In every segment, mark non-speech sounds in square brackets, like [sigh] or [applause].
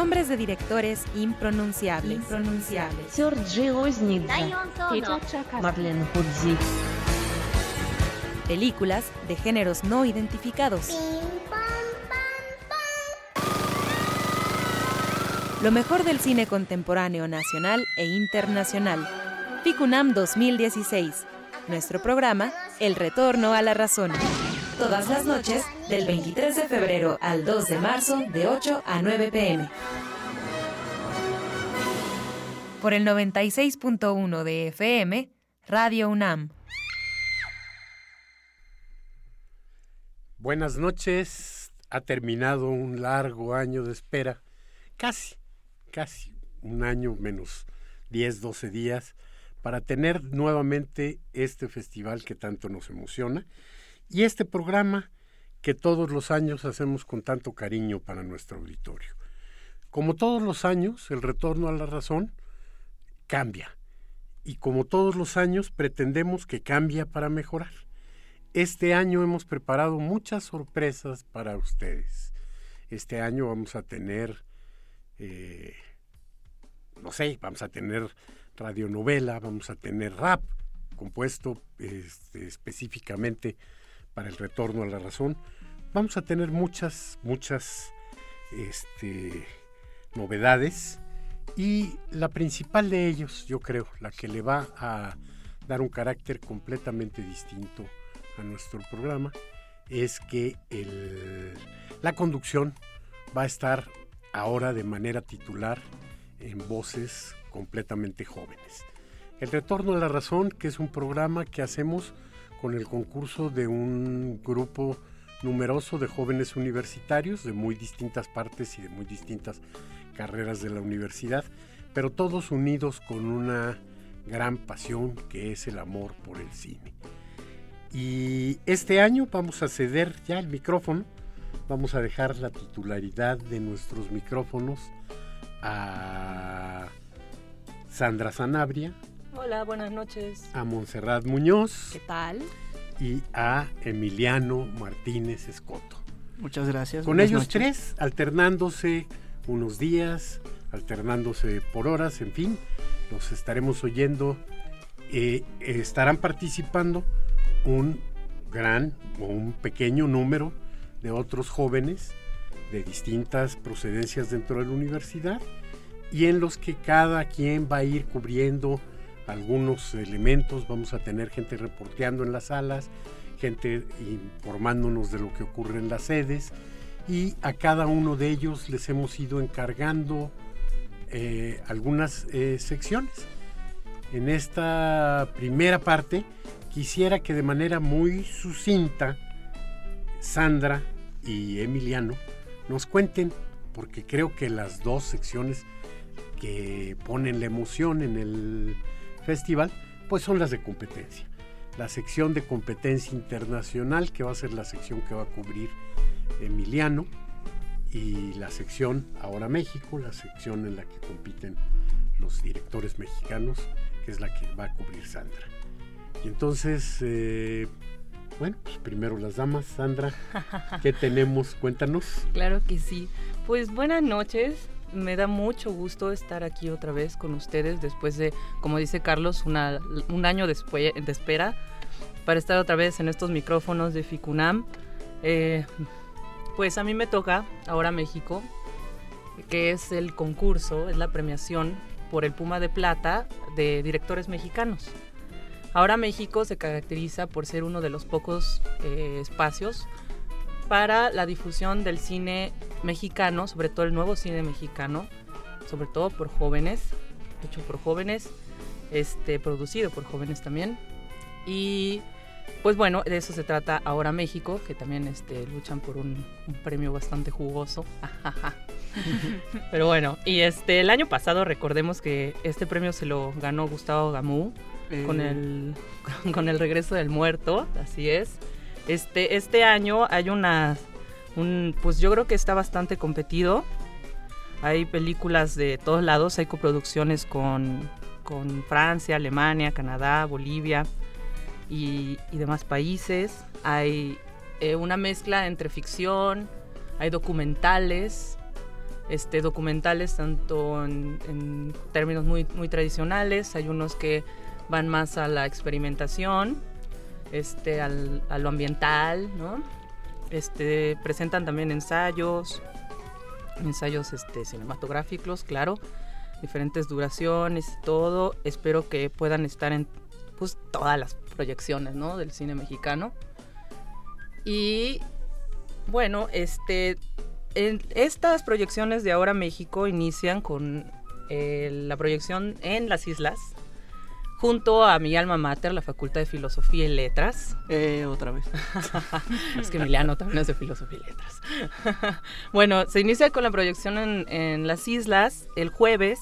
Nombres de directores impronunciables. impronunciables. Películas de géneros no identificados. Lo mejor del cine contemporáneo nacional e internacional. FICUNAM 2016. Nuestro programa, El Retorno a la Razón. Todas las noches, del 23 de febrero al 2 de marzo, de 8 a 9 pm. Por el 96.1 de FM, Radio UNAM. Buenas noches. Ha terminado un largo año de espera. Casi, casi un año menos 10, 12 días para tener nuevamente este festival que tanto nos emociona y este programa que todos los años hacemos con tanto cariño para nuestro auditorio. Como todos los años, el retorno a la razón cambia y como todos los años pretendemos que cambie para mejorar. Este año hemos preparado muchas sorpresas para ustedes. Este año vamos a tener, eh, no sé, vamos a tener radionovela, vamos a tener rap compuesto este, específicamente para el retorno a la razón. Vamos a tener muchas, muchas este, novedades y la principal de ellos, yo creo, la que le va a dar un carácter completamente distinto a nuestro programa es que la conducción va a estar ahora de manera titular en voces completamente jóvenes. El Retorno a la Razón, que es un programa que hacemos con el concurso de un grupo numeroso de jóvenes universitarios de muy distintas partes y de muy distintas carreras de la universidad, pero todos unidos con una gran pasión que es el amor por el cine. Y este año vamos a ceder ya el micrófono, vamos a dejar la titularidad de nuestros micrófonos a Sandra Sanabria. Hola, buenas noches. A Montserrat Muñoz. ¿Qué tal? Y a Emiliano Martínez Escoto. Muchas gracias. Con ellos tres, alternándose unos días, alternándose por horas, en fin, los estaremos oyendo. Eh, estarán participando un gran o un pequeño número de otros jóvenes de distintas procedencias dentro de la universidad y en los que cada quien va a ir cubriendo algunos elementos, vamos a tener gente reporteando en las salas, gente informándonos de lo que ocurre en las sedes y a cada uno de ellos les hemos ido encargando eh, algunas eh, secciones. En esta primera parte quisiera que de manera muy sucinta Sandra y Emiliano nos cuenten, porque creo que las dos secciones que ponen la emoción en el festival, pues son las de competencia. La sección de competencia internacional, que va a ser la sección que va a cubrir Emiliano, y la sección Ahora México, la sección en la que compiten los directores mexicanos, que es la que va a cubrir Sandra. Y entonces, eh, bueno, pues primero las damas. Sandra, ¿qué tenemos? Cuéntanos. [laughs] Claro que sí. Pues buenas noches. Me da mucho gusto estar aquí otra vez con ustedes después de, como dice Carlos, un año después, de espera para estar otra vez en estos micrófonos de FICUNAM. Eh, pues a mí me toca ahora México, que es el concurso, es la premiación por el Puma de Plata de directores mexicanos. Ahora México se caracteriza por ser uno de los pocos eh, espacios para la difusión del cine mexicano, sobre todo el nuevo cine mexicano, sobre todo por jóvenes, hecho por jóvenes, este, producido por jóvenes también. Y pues bueno, de eso se trata ahora México, que también este, luchan por un, premio bastante jugoso. [laughs] Pero bueno, y este el año pasado recordemos que este premio se lo ganó Gustavo Gamú con, eh. el, [laughs] con el regreso del muerto, así es. Este, este año hay una, un, pues yo creo que está bastante competido. Hay películas de todos lados, hay coproducciones con, con Francia, Alemania, Canadá, Bolivia y, demás países. Hay eh, una mezcla entre ficción, hay documentales, este, documentales tanto en, términos muy, muy tradicionales, hay unos que van más a la experimentación, este, al, a lo ambiental, ¿no? Este, presentan también ensayos, ensayos este, cinematográficos, claro, diferentes duraciones todo. Espero que puedan estar en pues, todas las proyecciones ¿no? del cine mexicano. Y bueno, este, en estas proyecciones de Ahora México inician con eh, la proyección en las islas junto a mi alma mater, la Facultad de Filosofía y Letras. Eh, otra vez. [laughs] es que Emiliano también es de Filosofía y Letras. [laughs] bueno, se inicia con la proyección en, las islas el jueves.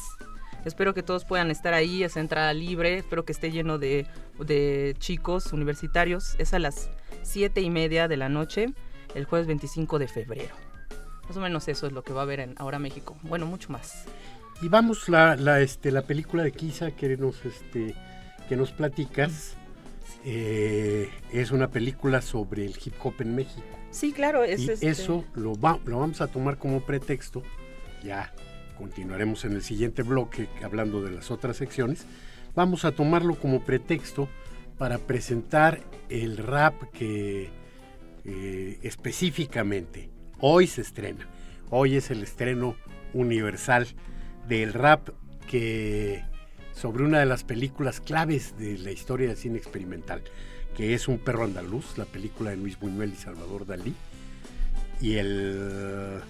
Espero que todos puedan estar ahí, es entrada libre. Espero que esté lleno de, de chicos universitarios. Es a las siete y media de la noche, el jueves 25 de febrero. Más o menos eso es lo que va a haber en Ahora México. Bueno, mucho más. Y vamos la, la, este, la película de Kisa que nos, este, que nos platicas. Eh, es una película sobre el hip hop en México. Sí, claro. Es y este eso lo, lo vamos a tomar como pretexto. Ya continuaremos en el siguiente bloque hablando de las otras secciones. Vamos a tomarlo como pretexto para presentar el rap que eh, específicamente hoy se estrena. Hoy es el estreno universal del rap que sobre una de las películas claves de la historia del cine experimental, que es Un perro andaluz, la película de Luis Buñuel y Salvador Dalí. Y el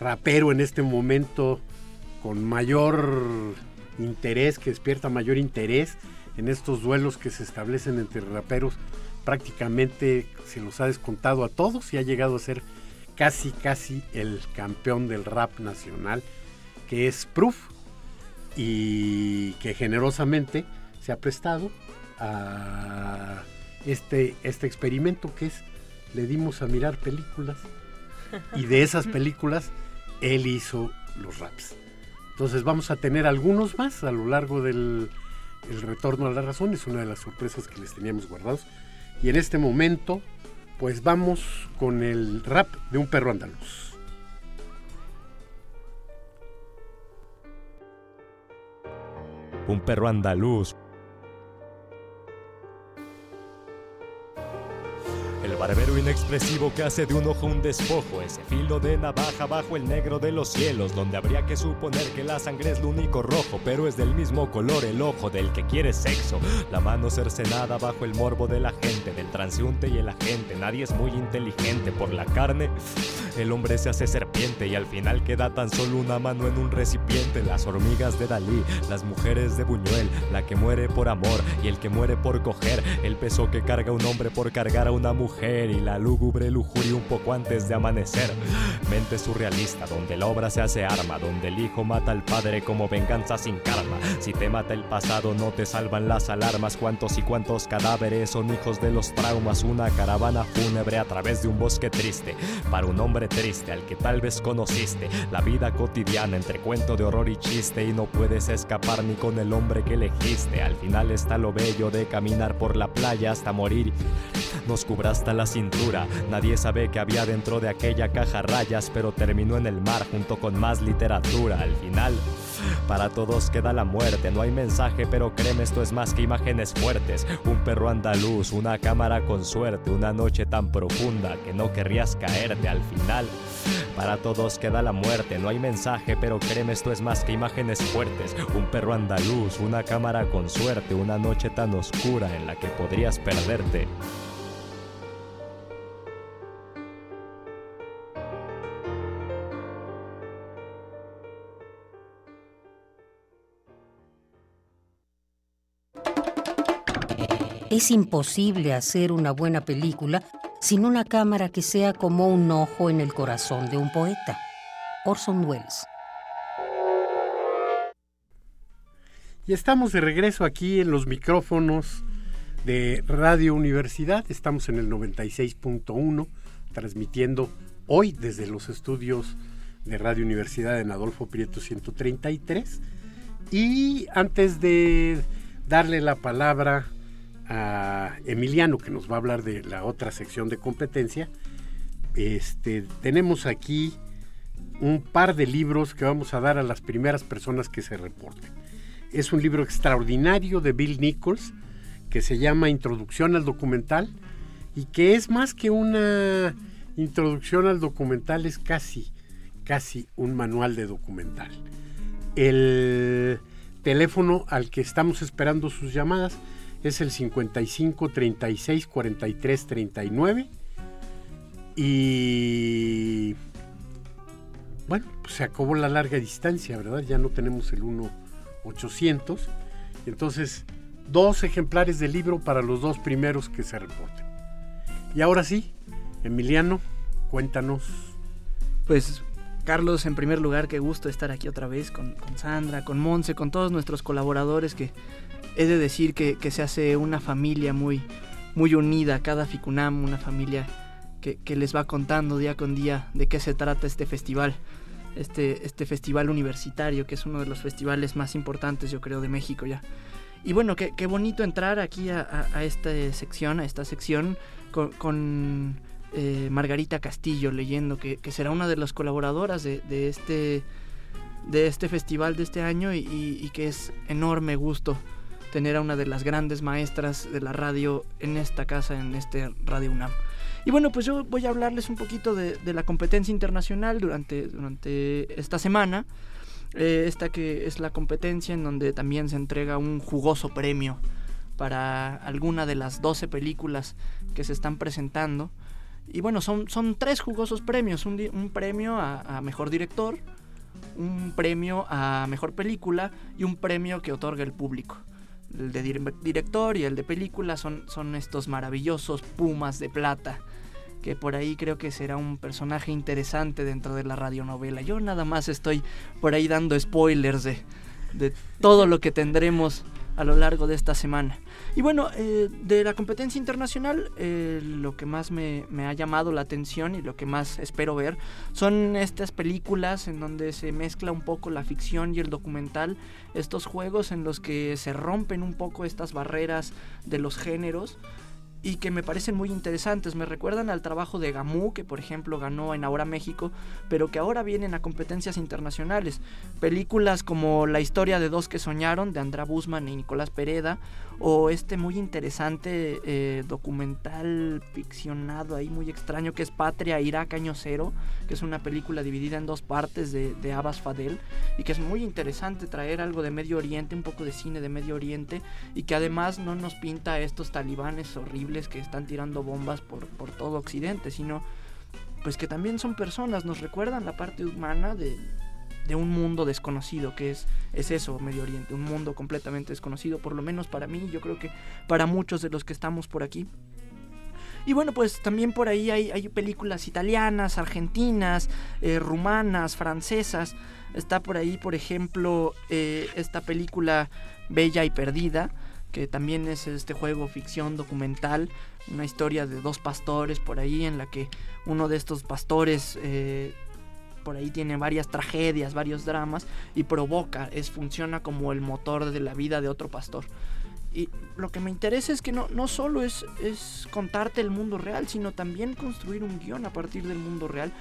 rapero en este momento con mayor interés, que despierta mayor interés en estos duelos que se establecen entre raperos, prácticamente se los ha descontado a todos y ha llegado a ser casi, casi el campeón del rap nacional que es Proof y que generosamente se ha prestado a este, este experimento que es, le dimos a mirar películas y de esas películas él hizo los raps. Entonces vamos a tener algunos más a lo largo del el retorno a la razón, es una de las sorpresas que les teníamos guardados. Y en este momento, pues vamos con el rap de un perro andaluz. Un perro andaluz El barbero inexpresivo que hace de un ojo un despojo, ese filo de navaja bajo el negro de los cielos, donde habría que suponer que la sangre es lo único rojo, pero es del mismo color el ojo del que quiere sexo. La mano cercenada bajo el morbo de la gente, del transeúnte y el agente. Nadie es muy inteligente por la carne. El hombre se hace serpiente y al final queda tan solo una mano en un recipiente. Las hormigas de Dalí, las mujeres de Buñuel, la que muere por amor y el que muere por coger, el peso que carga un hombre por cargar a una mujer y la lúgubre lujuria un poco antes de amanecer. Mente surrealista, donde la obra se hace arma, donde el hijo mata al padre como venganza sin karma. Si te mata el pasado, no te salvan las alarmas. Cuántos y cuántos cadáveres son hijos de los traumas. Una caravana fúnebre a través de un bosque triste. Para un hombre triste al que tal vez conociste. La vida cotidiana entre cuento de horror y chiste. Y no puedes escapar ni con el hombre que elegiste. Al final está lo bello de caminar por la playa hasta morir. Nos cubraste la cintura. Nadie sabe que había dentro de aquella caja rayas, pero terminó en el mar junto con más literatura. Al final, para todos queda la muerte. No hay mensaje, pero créeme, esto es más que imágenes fuertes. Un perro andaluz, una cámara con suerte, una noche tan profunda que no querrías caerte al final. Para todos queda la muerte, no hay mensaje, pero créeme, esto es más que imágenes fuertes. Un perro andaluz, una cámara con suerte, una noche tan oscura en la que podrías perderte. Es imposible hacer una buena película sin una cámara que sea como un ojo en el corazón de un poeta. Orson Welles. Y estamos de regreso aquí en los micrófonos de Radio Universidad. Estamos en el 96.1, transmitiendo hoy desde los estudios de Radio Universidad en Adolfo Prieto 133. Y antes de darle la palabra a Emiliano, que nos va a hablar de la otra sección de competencia. Este, tenemos aquí un par de libros que vamos a dar a las primeras personas que se reporten. Es un libro extraordinario de Bill Nichols que se llama Introducción al documental y que es más que una introducción al documental, es casi, casi un manual de documental. El teléfono al que estamos esperando sus llamadas es el 55 36 43 39 y bueno, pues se acabó la larga distancia, ¿verdad? Ya no tenemos el 1 800. Entonces, dos ejemplares del libro para los dos primeros que se reporten. Y ahora sí, Emiliano, cuéntanos. Pues Carlos, en primer lugar, qué gusto estar aquí otra vez con, Sandra, con Monse, con todos nuestros colaboradores que he de decir que, se hace una familia muy, muy unida, cada Ficunam, una familia que, que, les va contando día con día de qué se trata este festival, este, este festival universitario, que es uno de los festivales más importantes, yo creo, de México ya. Y bueno, qué, qué bonito entrar aquí a, a, esta sección, a esta sección con eh, Margarita Castillo leyendo que, será una de las colaboradoras de, este, de este festival de este año y, que es enorme gusto tener a una de las grandes maestras de la radio en esta casa, en este Radio UNAM. Y bueno, pues yo voy a hablarles un poquito de, la competencia internacional durante, durante esta semana. Eh, esta que es la competencia en donde también se entrega un jugoso premio para alguna de las 12 películas que se están presentando. Y bueno, son, son tres jugosos premios. Un, un premio a, mejor director, un premio a mejor película y un premio que otorga el público. El de director y el de película son, son estos maravillosos pumas de plata. Que por ahí creo que será un personaje interesante dentro de la radionovela. Yo nada más estoy por ahí dando spoilers de, de todo lo que tendremos a lo largo de esta semana. Y bueno, eh, de la competencia internacional, eh, lo que más me, ha llamado la atención y lo que más espero ver son estas películas en donde se mezcla un poco la ficción y el documental, estos juegos en los que se rompen un poco estas barreras de los géneros y que me parecen muy interesantes. Me recuerdan al trabajo de Gamu, que por ejemplo ganó en Ahora México, pero que ahora vienen a competencias internacionales. Películas como La historia de dos que soñaron, de Andra Busman y Nicolás Pereda, o este muy interesante eh, documental ficcionado ahí muy extraño que es Patria Irak Año Cero, que es una película dividida en dos partes de, de Abbas Fadel y que es muy interesante traer algo de Medio Oriente, un poco de cine de Medio Oriente y que además no nos pinta estos talibanes horribles que están tirando bombas por, por todo Occidente, sino pues que también son personas, nos recuerdan la parte humana de, de un mundo desconocido, que es, es eso, Medio Oriente, un mundo completamente desconocido, por lo menos para mí, yo creo que para muchos de los que estamos por aquí. Y bueno, pues también por ahí hay, hay películas italianas, argentinas, eh, rumanas, francesas. Está por ahí, por ejemplo, eh, esta película Bella y Perdida, que también es este juego ficción documental, una historia de dos pastores por ahí en la que uno de estos pastores eh, por ahí tiene varias tragedias, varios dramas y provoca, es funciona como el motor de la vida de otro pastor. Y lo que me interesa es que no, no solo es, es contarte el mundo real, sino también construir un guion a partir del mundo real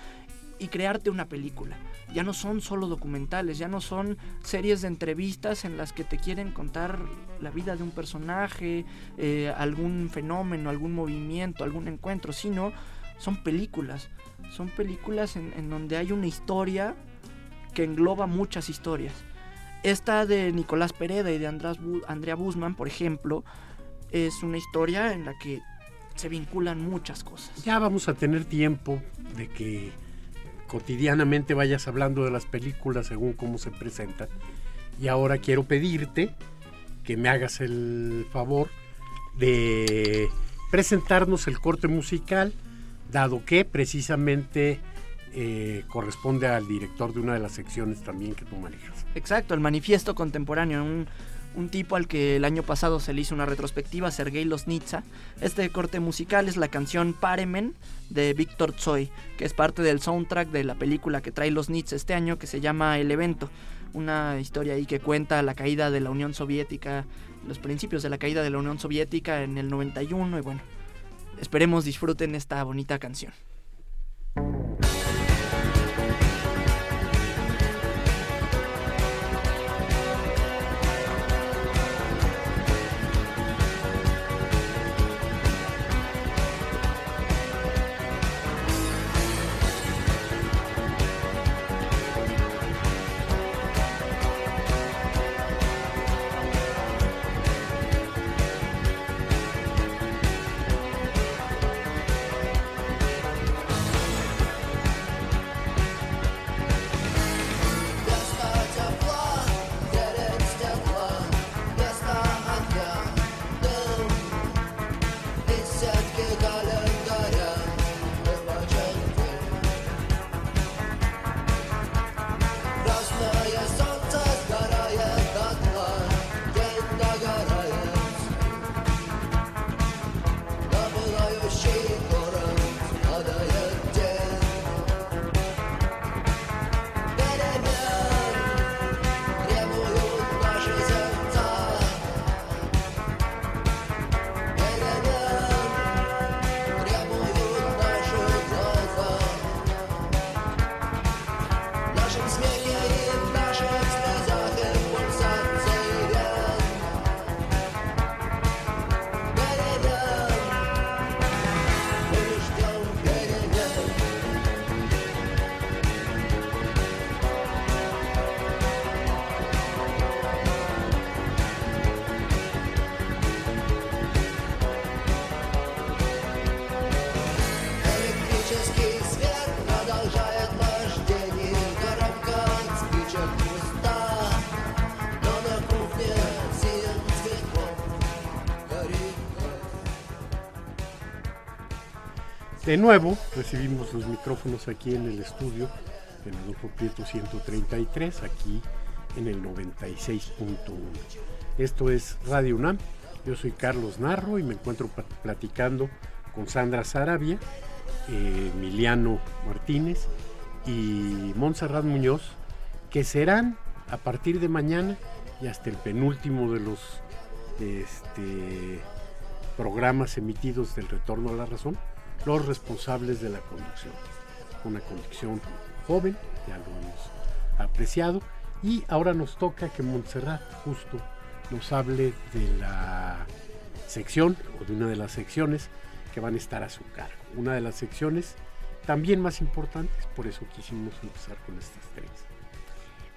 y crearte una película. Ya no son solo documentales, ya no son series de entrevistas en las que te quieren contar la vida de un personaje, eh, algún fenómeno, algún movimiento, algún encuentro, sino son películas son películas en, donde hay una historia que engloba muchas historias. Esta de Nicolás Pereda y de Andrea Busman, por ejemplo, es una historia en la que se vinculan muchas cosas. Ya vamos a tener tiempo de que cotidianamente vayas hablando de las películas según cómo se presentan. Y ahora quiero pedirte que me hagas el favor de presentarnos el corte musical dado que precisamente eh, corresponde al director de una de las secciones también que tú manejas. Exacto, el manifiesto contemporáneo, un, tipo al que el año pasado se le hizo una retrospectiva, Sergei Losnitsa. Este corte musical es la canción Paremen de Víctor Tsoi, que es parte del soundtrack de la película que trae Losnitsa este año, que se llama El Evento. Una historia ahí que cuenta la caída de la Unión Soviética, los principios de la caída de la Unión Soviética en el 91 y bueno, Esperemos disfruten esta bonita canción. De nuevo, recibimos los micrófonos aquí en el estudio, en Adolfo Prieto 133, aquí en el 96.1. Esto es Radio UNAM. Yo soy Carlos Narro y me encuentro platicando con Sandra Sarabia, eh, Emiliano Martínez y Montserrat Muñoz, que serán a partir de mañana y hasta el penúltimo de los este, programas emitidos del Retorno a la Razón, los responsables de la conducción. Una conducción joven, ya lo hemos apreciado, y ahora nos toca que Montserrat justo nos hable de la sección o de una de las secciones que van a estar a su cargo. Una de las secciones también más importantes, por eso quisimos empezar con estas tres.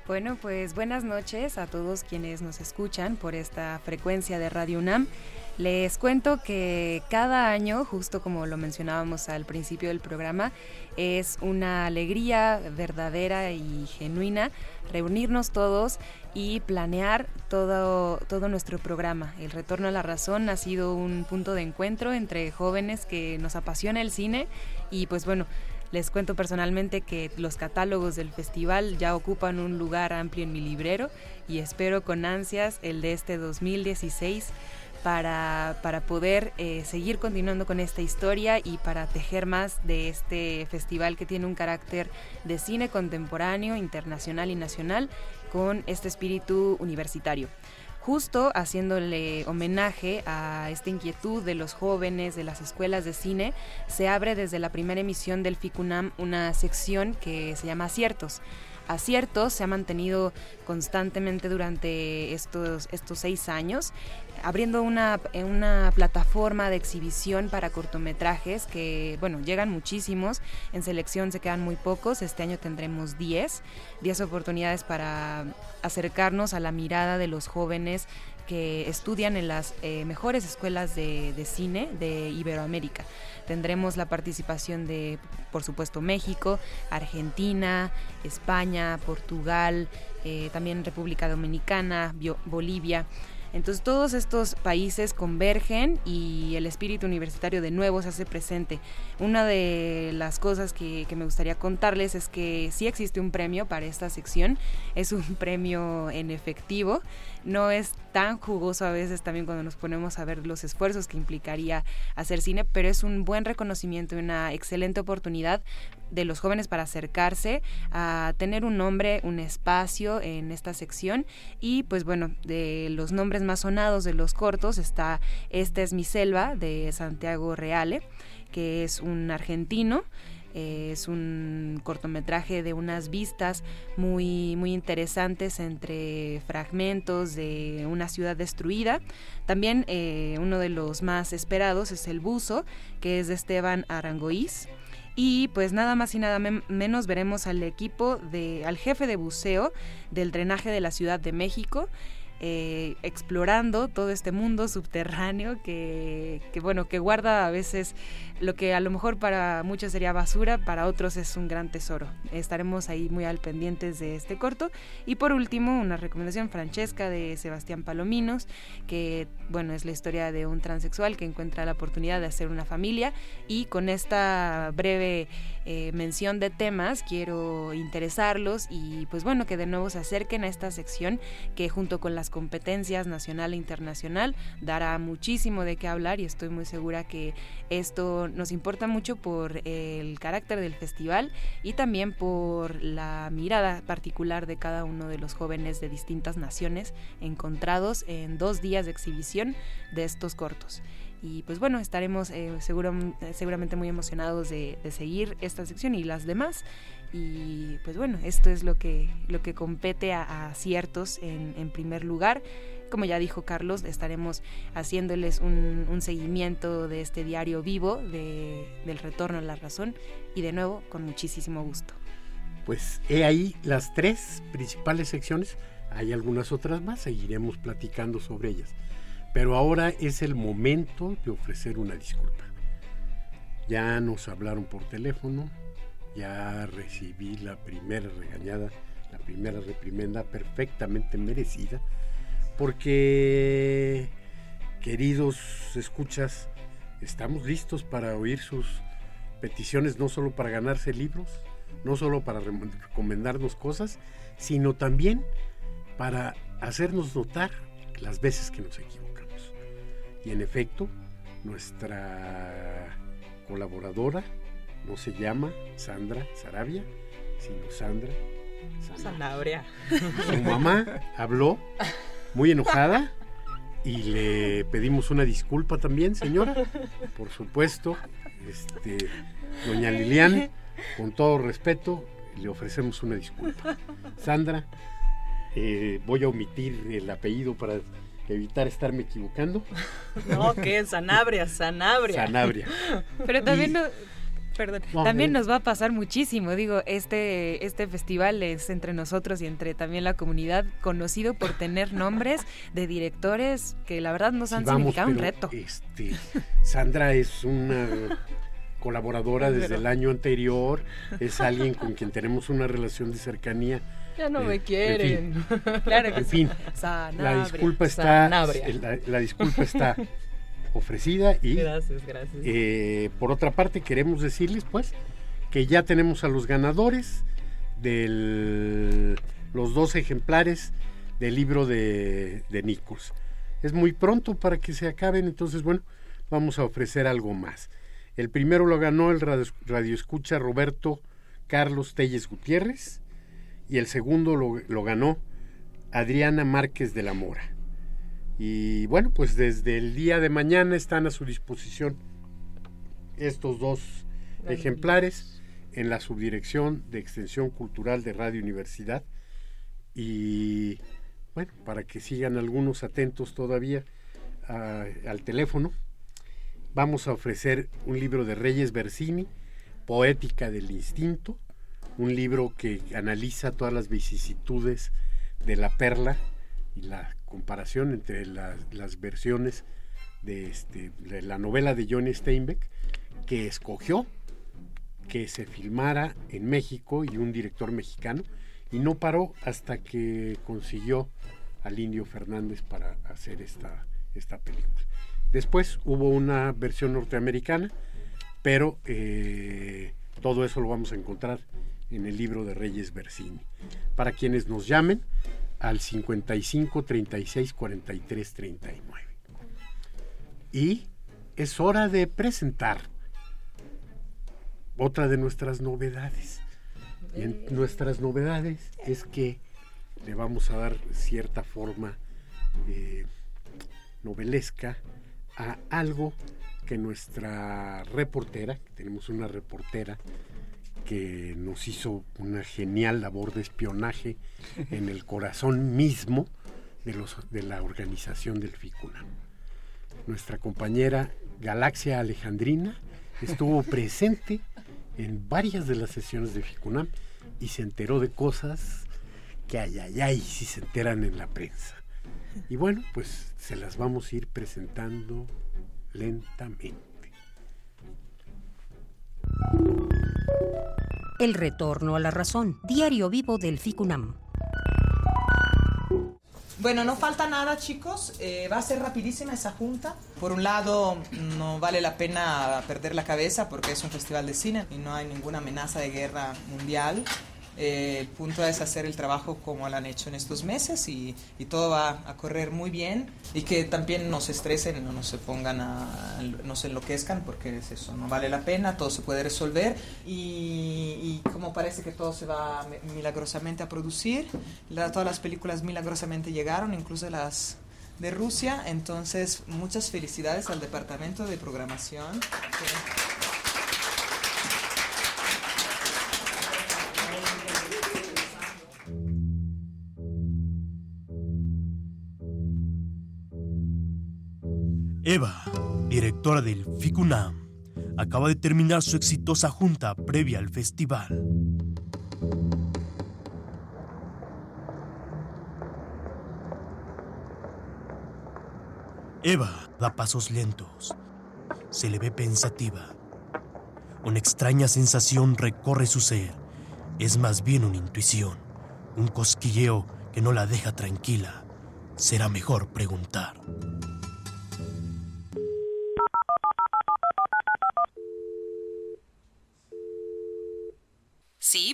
Bueno, pues buenas noches a todos quienes nos escuchan por esta frecuencia de Radio UNAM. Les cuento que cada año, justo como lo mencionábamos al principio del programa, es una alegría verdadera y genuina reunirnos todos y planear todo, todo nuestro programa. El Retorno a la Razón ha sido un punto de encuentro entre jóvenes que nos apasiona el cine y pues bueno, les cuento personalmente que los catálogos del festival ya ocupan un lugar amplio en mi librero y espero con ansias el de este 2016 para, para poder eh, seguir continuando con esta historia y para tejer más de este festival que tiene un carácter de cine contemporáneo, internacional y nacional con este espíritu universitario justo haciéndole homenaje a esta inquietud de los jóvenes de las escuelas de cine, se abre desde la primera emisión del FICUNAM una sección que se llama Aciertos. Aciertos se ha mantenido constantemente durante estos, estos seis años, abriendo una, una plataforma de exhibición para cortometrajes que, bueno, llegan muchísimos, en selección se quedan muy pocos, este año tendremos 10, 10 oportunidades para acercarnos a la mirada de los jóvenes que estudian en las eh, mejores escuelas de, de cine de Iberoamérica. Tendremos la participación de, por supuesto, México, Argentina, España, Portugal, eh, también República Dominicana, Bolivia. Entonces todos estos países convergen y el espíritu universitario de nuevo se hace presente. Una de las cosas que, me gustaría contarles es que sí existe un premio para esta sección, es un [laughs] premio en efectivo, no es tan jugoso a veces también cuando nos ponemos a ver los esfuerzos que implicaría hacer cine, pero es un buen reconocimiento y una excelente oportunidad de los jóvenes para acercarse a tener un nombre, un espacio en esta sección. Y pues bueno, de los nombres más sonados de los cortos está Esta es mi selva de Santiago Reale, que es un argentino es un cortometraje de unas vistas muy, muy interesantes entre fragmentos de una ciudad destruida. También eh, uno de los más esperados es El Buzo, que es de Esteban Arangoís. Y pues nada más y nada menos veremos al equipo de, al jefe de buceo del drenaje de la Ciudad de México. Eh, explorando todo este mundo subterráneo que, bueno que guarda a veces lo que a lo mejor para muchos sería basura, para otros es un gran tesoro. Estaremos ahí muy al pendientes de este corto. Y por último, una recomendación, Francesca de Sebastián Palominos, que bueno, es la historia de un transexual que encuentra la oportunidad de hacer una familia y con esta breve eh, mención de temas quiero interesarlos y pues bueno, que de nuevo se acerquen a esta sección que junto con las competencias nacional e internacional dará muchísimo de qué hablar y estoy muy segura que esto nos importa mucho por el carácter del festival y también por la mirada particular de cada uno de los jóvenes de distintas naciones encontrados en dos días de exhibición de estos cortos. Y pues bueno, estaremos eh, seguramente muy emocionados de, seguir esta sección y las demás. Y pues bueno, esto es lo que, lo que compete a, aciertos en, en primer lugar. Como ya dijo Carlos, estaremos haciéndoles un, seguimiento de este diario vivo del retorno a la razón y de nuevo con muchísimo gusto. Pues he ahí las tres principales secciones, hay algunas otras más, seguiremos platicando sobre ellas. Pero ahora es el momento de ofrecer una disculpa. Ya nos hablaron por teléfono, ya recibí la primera regañada, la primera reprimenda perfectamente merecida porque, queridos escuchas, estamos listos para oír sus peticiones no solo para ganarse libros, no solo para recomendarnos cosas, sino también para hacernos notar las veces que nos equivocamos. Y en efecto, nuestra colaboradora no se llama Sandra Sarabia, sino Sandra Sanabria. Su mamá habló muy enojada y le pedimos una disculpa también, señora. Por supuesto, este, doña Lilian, con todo respeto, le ofrecemos una disculpa. Sandra, eh, voy a omitir el apellido para evitar estarme equivocando. [laughs] No, que Sanabria, Sanabria. Sanabria. Pero también no, perdón, también nos va a pasar muchísimo. Digo, este, este festival es entre nosotros y entre también la comunidad conocido por tener nombres de directores que la verdad nos han significado un reto. Este, Sandra es una colaboradora [laughs] desde el año anterior, es alguien con quien tenemos una relación de cercanía. Ya no me quieren. En fin, [laughs] claro que en fin la disculpa está, la, disculpa está ofrecida y gracias, gracias. Eh, por otra parte queremos decirles pues que ya tenemos a los ganadores de los dos ejemplares del libro de, de Nicos. Es muy pronto para que se acaben, entonces bueno, vamos a ofrecer algo más. El primero lo ganó el radio, escucha Roberto Carlos Telles Gutiérrez y el segundo lo, lo ganó Adriana Márquez de la Mora. Y bueno, pues desde el día de mañana están a su disposición estos dos ejemplares en la subdirección de Extensión Cultural de Radio Universidad. Y bueno, para que sigan algunos atentos todavía al teléfono vamos a ofrecer un libro de Reyes Bersini, Poética del Instinto, un libro que analiza todas las vicisitudes de la perla y la comparación entre las versiones de, este, de la novela de Johnny Steinbeck, que escogió que se filmara en México y un director mexicano, y no paró hasta que consiguió al Indio Fernández para hacer esta, esta película. Después hubo una versión norteamericana, pero eh, todo eso lo vamos a encontrar en el libro de Reyes Bersini. Para quienes nos llamen al 55 36 43 39. Y es hora de presentar otra de nuestras novedades. Y en nuestras novedades es que le vamos a dar cierta forma eh, novelesca a algo que nuestra reportera, tenemos una reportera que nos hizo una genial labor de espionaje en el corazón mismo de, los, de la organización del FICUNAM. Nuestra compañera Galaxia Alejandrina estuvo presente en varias de las sesiones de FICUNAM y se enteró de cosas que ay, ay, ay, si se enteran en la prensa. Y bueno, pues se las vamos a ir presentando lentamente. El retorno a la razón. Diario vivo del FICUNAM. Bueno, no falta nada, chicos. Eh, va a ser rapidísima esa junta. Por un lado, no vale la pena perder la cabeza porque es un festival de cine y no hay ninguna amenaza de guerra mundial. Eh, punto es hacer el trabajo como lo han hecho en estos meses y, todo va a correr muy bien y que también no se estresen, no, no se pongan a, no se enloquezcan porque es eso, no vale la pena, todo se puede resolver y, como parece que todo se va milagrosamente a producir, todas las películas milagrosamente llegaron, incluso las de Rusia, entonces muchas felicidades al departamento de programación. Eva, directora del FICUNAM, acaba de terminar su exitosa junta previa al festival. Eva da pasos lentos. Se le ve pensativa. Una extraña sensación recorre su ser. Es más bien una intuición, un cosquilleo que no la deja tranquila. Será mejor preguntar.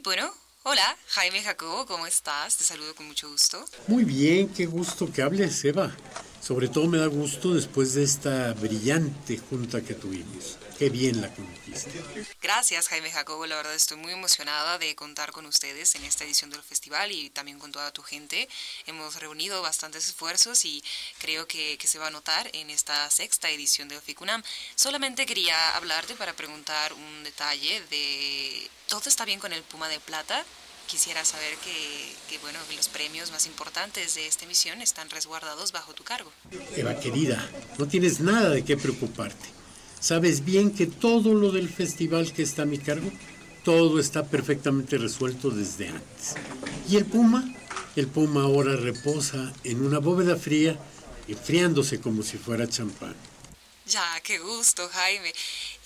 Bueno, hola, Jaime Jacobo, ¿cómo estás? Te saludo con mucho gusto. Muy bien, qué gusto que hables, Eva. Sobre todo me da gusto después de esta brillante junta que tuvimos. Qué bien la conquista. Gracias, Jaime Jacobo. La verdad estoy muy emocionada de contar con ustedes en esta edición del festival y también con toda tu gente. Hemos reunido bastantes esfuerzos y creo que, se va a notar en esta sexta edición del FICUNAM. Solamente quería hablarte para preguntar un detalle de... ¿Todo está bien con el Puma de Plata? Quisiera saber que, que, bueno, los premios más importantes de esta emisión están resguardados bajo tu cargo. Eva querida, no tienes nada de qué preocuparte. Sabes bien que todo lo del festival que está a mi cargo, todo está perfectamente resuelto desde antes. ¿Y el Puma? El Puma ahora reposa en una bóveda fría, enfriándose como si fuera champán. Ya, qué gusto, Jaime.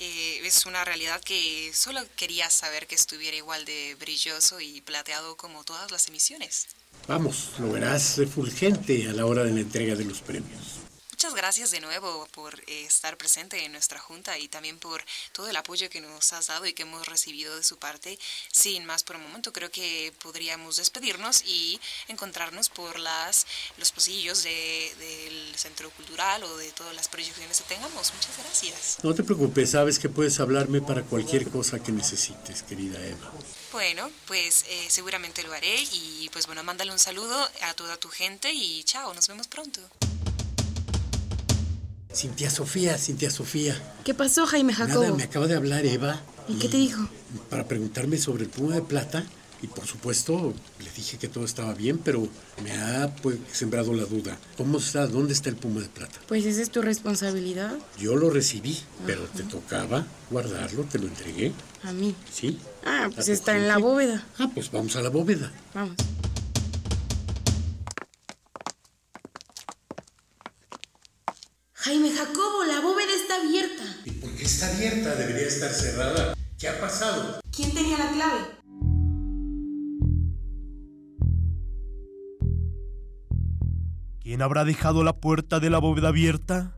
Eh, es una realidad que solo quería saber que estuviera igual de brilloso y plateado como todas las emisiones. Vamos, lo verás refulgente a la hora de la entrega de los premios. Muchas gracias de nuevo por eh, estar presente en nuestra junta y también por todo el apoyo que nos has dado y que hemos recibido de su parte. Sin más por el momento, creo que podríamos despedirnos y encontrarnos por las los pasillos de, del centro cultural o de todas las proyecciones que tengamos. Muchas gracias. No te preocupes, sabes que puedes hablarme para cualquier cosa que necesites, querida Eva. Bueno, pues eh, seguramente lo haré y pues bueno, mándale un saludo a toda tu gente y chao, nos vemos pronto. Cintia Sofía, Cintia Sofía. ¿Qué pasó, Jaime Jacobo? Nada, me acaba de hablar Eva. ¿Y, qué te dijo? Para preguntarme sobre el Puma de Plata. Y por supuesto, le dije que todo estaba bien, pero me ha pues, sembrado la duda. ¿Cómo está? ¿Dónde está el Puma de Plata? Pues esa es tu responsabilidad. Yo lo recibí, pero te tocaba guardarlo, te lo entregué. ¿A mí? Sí. Ah, pues está en la bóveda. Ah, pues vamos a la bóveda. Vamos. Jaime Jacobo, la bóveda está abierta. ¿Y por qué está abierta? Debería estar cerrada. ¿Qué ha pasado? ¿Quién tenía la clave? ¿Quién habrá dejado la puerta de la bóveda abierta?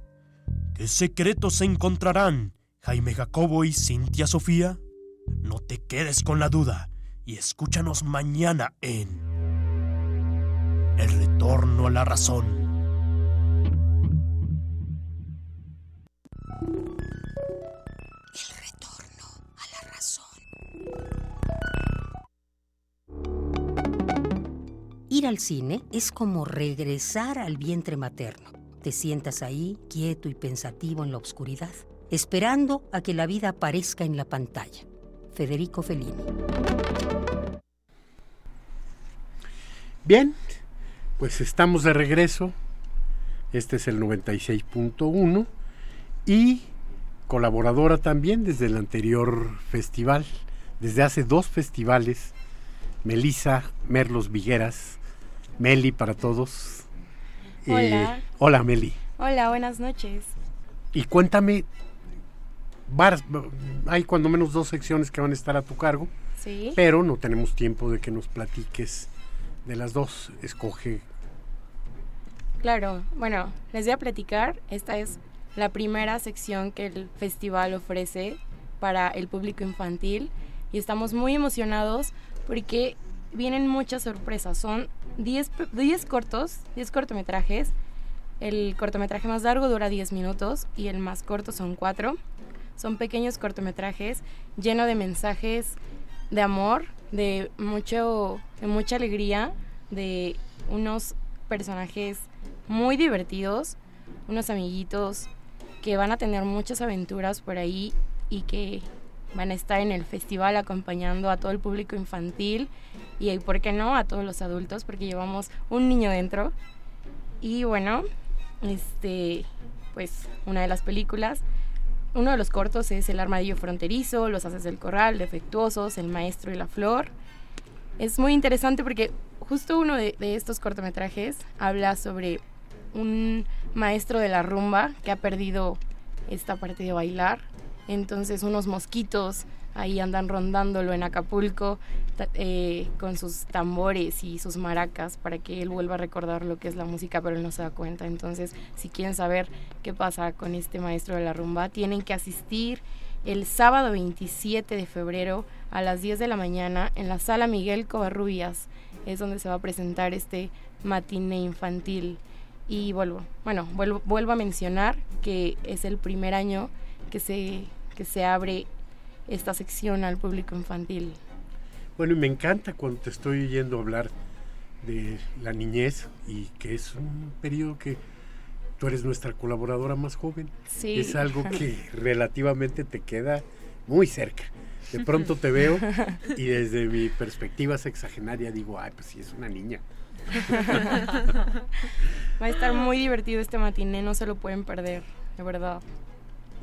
¿Qué secretos se encontrarán Jaime Jacobo y Cintia Sofía? No te quedes con la duda y escúchanos mañana en El Retorno a la Razón. Al cine es como regresar al vientre materno. Te sientas ahí, quieto y pensativo en la oscuridad, esperando a que la vida aparezca en la pantalla. Federico Fellini. Bien, pues estamos de regreso. Este es el 96.1 y colaboradora también desde el anterior festival, desde hace dos festivales, Melisa Merlos Vigueras, Meli para todos. Hola. Eh, hola Meli. Hola, buenas noches. Y cuéntame, hay cuando menos dos secciones que van a estar a tu cargo, Sí. pero no tenemos tiempo de que nos platiques de las dos. Escoge. Claro, bueno, les voy a platicar. Esta es la primera sección que el festival ofrece para el público infantil y estamos muy emocionados porque vienen muchas sorpresas. Son 10, pe- 10 cortos, 10 cortometrajes. El cortometraje más largo dura 10 minutos y el más corto son 4. Son pequeños cortometrajes llenos de mensajes de amor, de, mucho, de mucha alegría, de unos personajes muy divertidos, unos amiguitos que van a tener muchas aventuras por ahí y que van a estar en el festival acompañando a todo el público infantil y, ¿por qué no?, a todos los adultos, porque llevamos un niño dentro. Y bueno, este, pues una de las películas, uno de los cortos es El armadillo fronterizo, Los haces del corral, Defectuosos, El maestro y la flor. Es muy interesante porque justo uno de estos cortometrajes habla sobre un maestro de la rumba que ha perdido esta parte de bailar. Entonces unos mosquitos ahí andan rondándolo en Acapulco eh, con sus tambores y sus maracas para que él vuelva a recordar lo que es la música, pero él no se da cuenta. Entonces, si quieren saber qué pasa con este maestro de la rumba, tienen que asistir el sábado 27 de febrero a las 10 de la mañana en la sala Miguel Covarrubias. Es donde se va a presentar este matiné infantil. Y vuelvo, bueno, vuelvo, vuelvo a mencionar que es el primer año que se, que se abre esta sección al público infantil. Bueno, y me encanta cuando te estoy oyendo hablar de la niñez y que es un periodo que tú eres nuestra colaboradora más joven. Sí. Es algo que [laughs] relativamente te queda muy cerca. De pronto te veo y desde mi perspectiva sexagenaria digo, ay, pues sí, es una niña. [laughs] Va a estar muy [laughs] divertido este matiné, no se lo pueden perder, de verdad.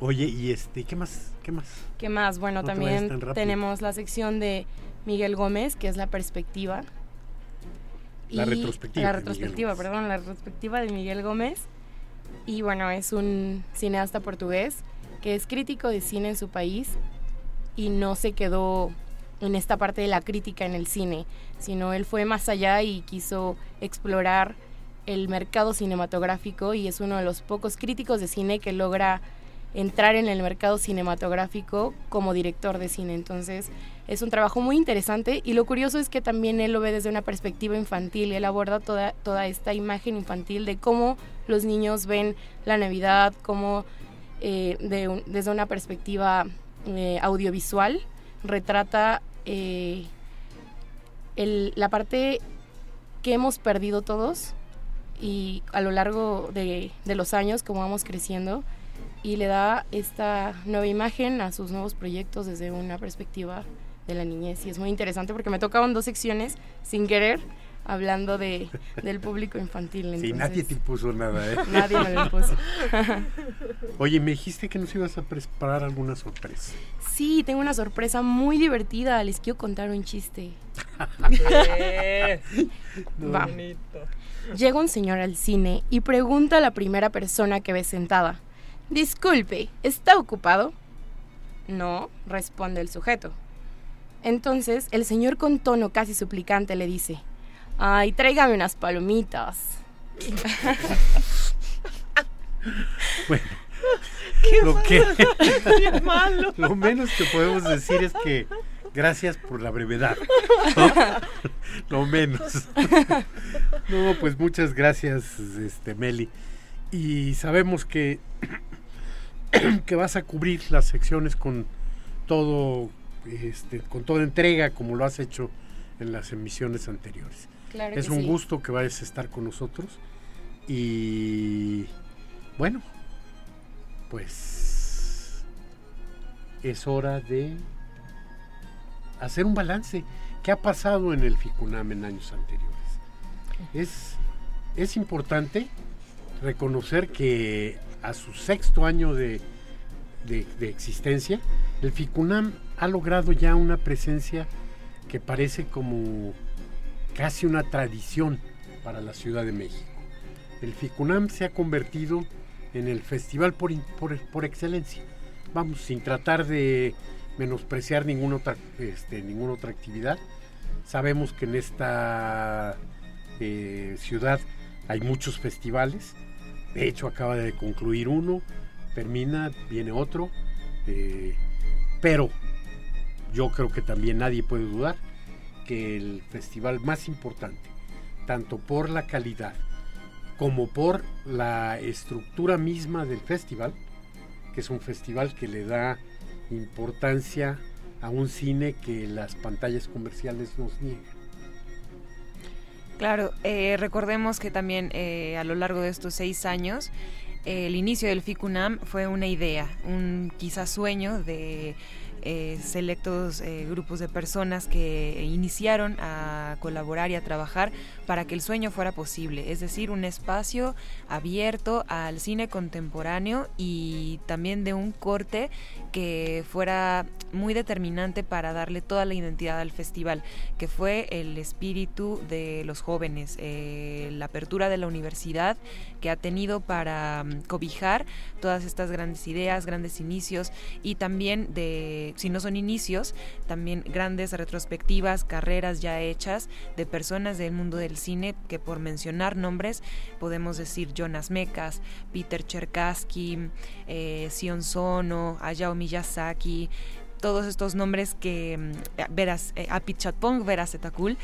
Oye, y este, ¿qué más? ¿Qué más? ¿Qué más? Bueno, No también tenemos la sección de Miguel Gómez, que es la perspectiva. La Y- retrospectiva La retrospectiva, Gómez. perdón, la retrospectiva de Miguel Gómez. Y bueno, es un cineasta portugués que es crítico de cine en su país y no se quedó en esta parte de la crítica en el cine, sino él fue más allá y quiso explorar el mercado cinematográfico y es uno de los pocos críticos de cine que logra entrar en el mercado cinematográfico como director de cine. Entonces es un trabajo muy interesante y lo curioso es que también él lo ve desde una perspectiva infantil. Él aborda toda, toda esta imagen infantil de cómo los niños ven la Navidad, cómo eh, desde una perspectiva eh, audiovisual retrata eh, la parte que hemos perdido todos y a lo largo de, de los años como vamos creciendo y le da esta nueva imagen a sus nuevos proyectos desde una perspectiva de la niñez y es muy interesante porque me tocaban dos secciones sin querer hablando de, del público infantil. Sí, entonces, nadie te impuso nada, ¿eh? Nadie me lo impuso. [laughs] Oye, me dijiste que nos ibas a preparar alguna sorpresa. Sí, tengo una sorpresa muy divertida. Les quiero contar un chiste. No. [laughs] Va. Llega un señor al cine y pregunta a la primera persona que ve sentada. Disculpe, ¿está ocupado? No, responde el sujeto. Entonces, el señor con tono casi suplicante le dice, ay, tráigame unas palomitas. [laughs] Bueno, Qué lo que Qué malo. [laughs] lo menos que podemos decir es que gracias por la brevedad. ¿no? [laughs] Lo menos. No, pues muchas gracias, este Meli. Y sabemos que [coughs] que vas a cubrir las secciones con todo este con toda entrega como lo has hecho en las emisiones anteriores. Claro es un sí. gusto que vayas a estar con nosotros y bueno, pues es hora de hacer un balance. ¿Qué ha pasado en el FICUNAM en años anteriores? Es, es importante reconocer que a su sexto año de, de- existencia, el FICUNAM ha logrado ya una presencia que parece como casi una tradición para la Ciudad de México. El FICUNAM se ha convertido en el festival por, por- por excelencia. Vamos, sin tratar de menospreciar ninguna otra, este, ninguna otra actividad. Sabemos que en esta eh, ciudad hay muchos festivales. De hecho, acaba de concluir uno, termina, viene otro. eh, pero yo creo que también nadie puede dudar que el festival más importante, tanto por la calidad como por la estructura misma del festival, que es un festival que le da importancia a un cine que las pantallas comerciales nos niegan. Claro, eh, recordemos que también eh, a lo largo de estos seis años, el inicio del FICUNAM fue una idea, un quizás sueño de eh, selectos eh, grupos de personas que iniciaron a colaborar y a trabajar para que el sueño fuera posible, es decir, un espacio abierto al cine contemporáneo y también de un corte que fuera muy determinante para darle toda la identidad al festival, que fue el espíritu de los jóvenes, eh, la apertura de la universidad que ha tenido para mm, cobijar todas estas grandes ideas, grandes inicios y también de si no son inicios, también grandes retrospectivas, carreras ya hechas de personas del mundo del cine, que por mencionar nombres podemos decir Jonas Mekas, Peter Cherkassky, eh, Sion Sono, Hayao Miyazaki, todos estos nombres que mm, verás eh, Apit Chatpong, Veras Etakul,